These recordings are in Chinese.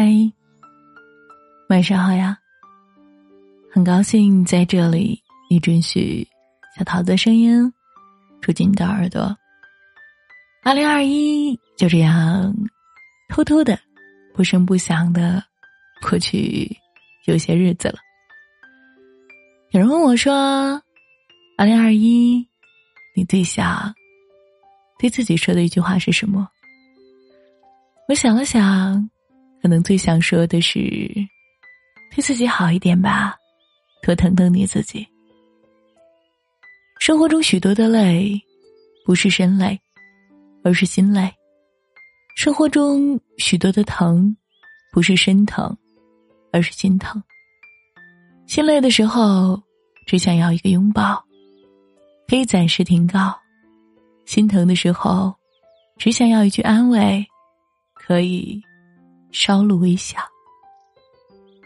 嗨，晚上好呀！很高兴在这里，你准许小桃子的声音住进你的耳朵。二零二一就这样偷偷的、不声不响的过去有些日子了。有人问我说：“二零二一，你最想对自己说的一句话是什么？”我想了想。可能最想说的是，对自己好一点吧，多疼疼你自己。生活中许多的累，不是身累，而是心累；生活中许多的疼，不是身疼，而是心疼。心累的时候，只想要一个拥抱，可以暂时停靠；心疼的时候，只想要一句安慰，可以。稍露微笑。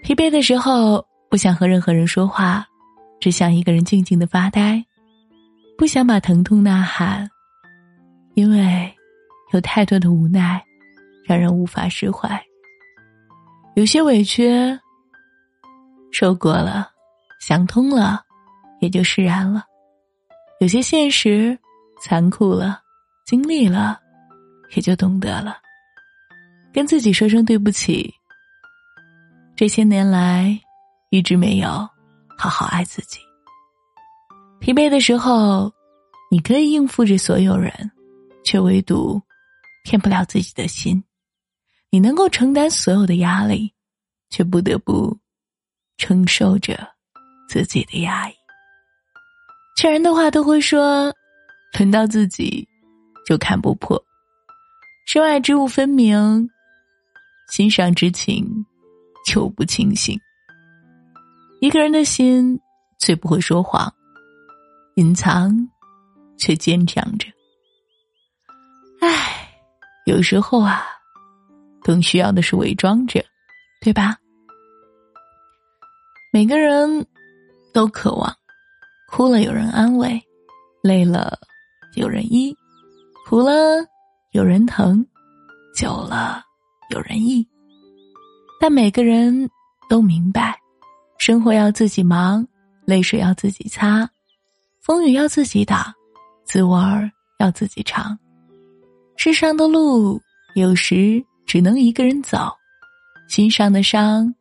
疲惫的时候，不想和任何人说话，只想一个人静静的发呆。不想把疼痛呐喊，因为有太多的无奈，让人无法释怀。有些委屈，受过了，想通了，也就释然了；有些现实，残酷了，经历了，也就懂得了。跟自己说声对不起。这些年来，一直没有好好爱自己。疲惫的时候，你可以应付着所有人，却唯独骗不了自己的心。你能够承担所有的压力，却不得不承受着自己的压抑。劝人的话都会说，轮到自己就看不破。身外之物分明。心上之情，就不清醒。一个人的心最不会说谎，隐藏却坚强着。唉，有时候啊，更需要的是伪装着，对吧？每个人都渴望，哭了有人安慰，累了有人依，苦了有人疼，久了。有人意，但每个人都明白，生活要自己忙，泪水要自己擦，风雨要自己挡，滋味儿要自己尝。世上的路有时只能一个人走，心上的伤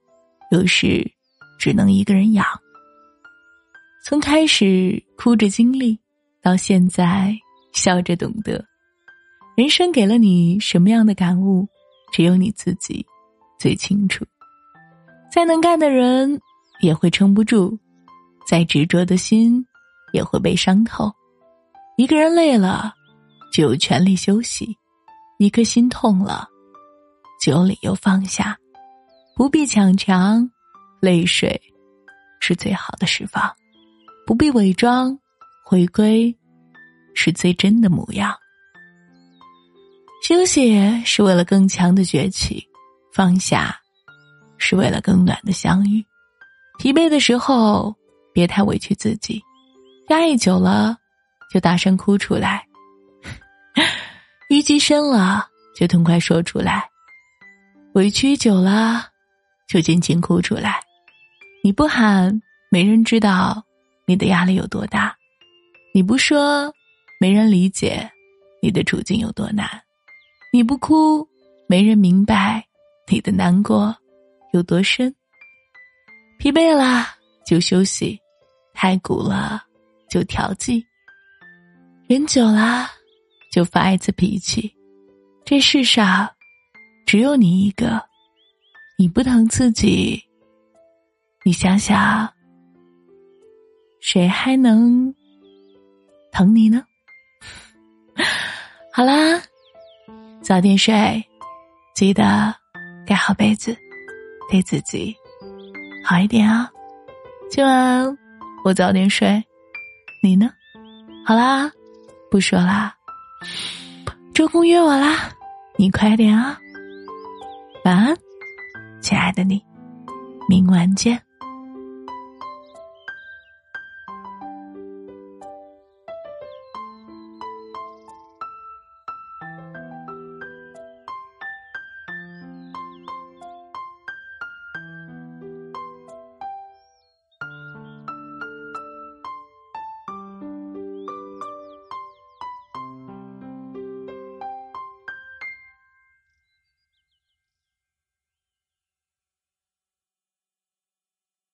有时只能一个人养。从开始哭着经历，到现在笑着懂得，人生给了你什么样的感悟？只有你自己最清楚。再能干的人也会撑不住，再执着的心也会被伤透。一个人累了，就有权利休息；一颗心痛了，就有理由放下。不必强强，泪水是最好的释放；不必伪装，回归是最真的模样。休息是为了更强的崛起，放下是为了更暖的相遇。疲惫的时候，别太委屈自己，压抑久了就大声哭出来；淤积深了就痛快说出来；委屈久了就尽情哭出来。你不喊，没人知道你的压力有多大；你不说，没人理解你的处境有多难。你不哭，没人明白你的难过有多深。疲惫了就休息，太苦了就调剂。忍久了就发一次脾气。这世上只有你一个，你不疼自己，你想想，谁还能疼你呢？好啦。早点睡，记得盖好被子，对自己好一点啊！今晚我早点睡，你呢？好啦，不说啦，周公约我啦，你快点啊！晚安，亲爱的你，明晚见。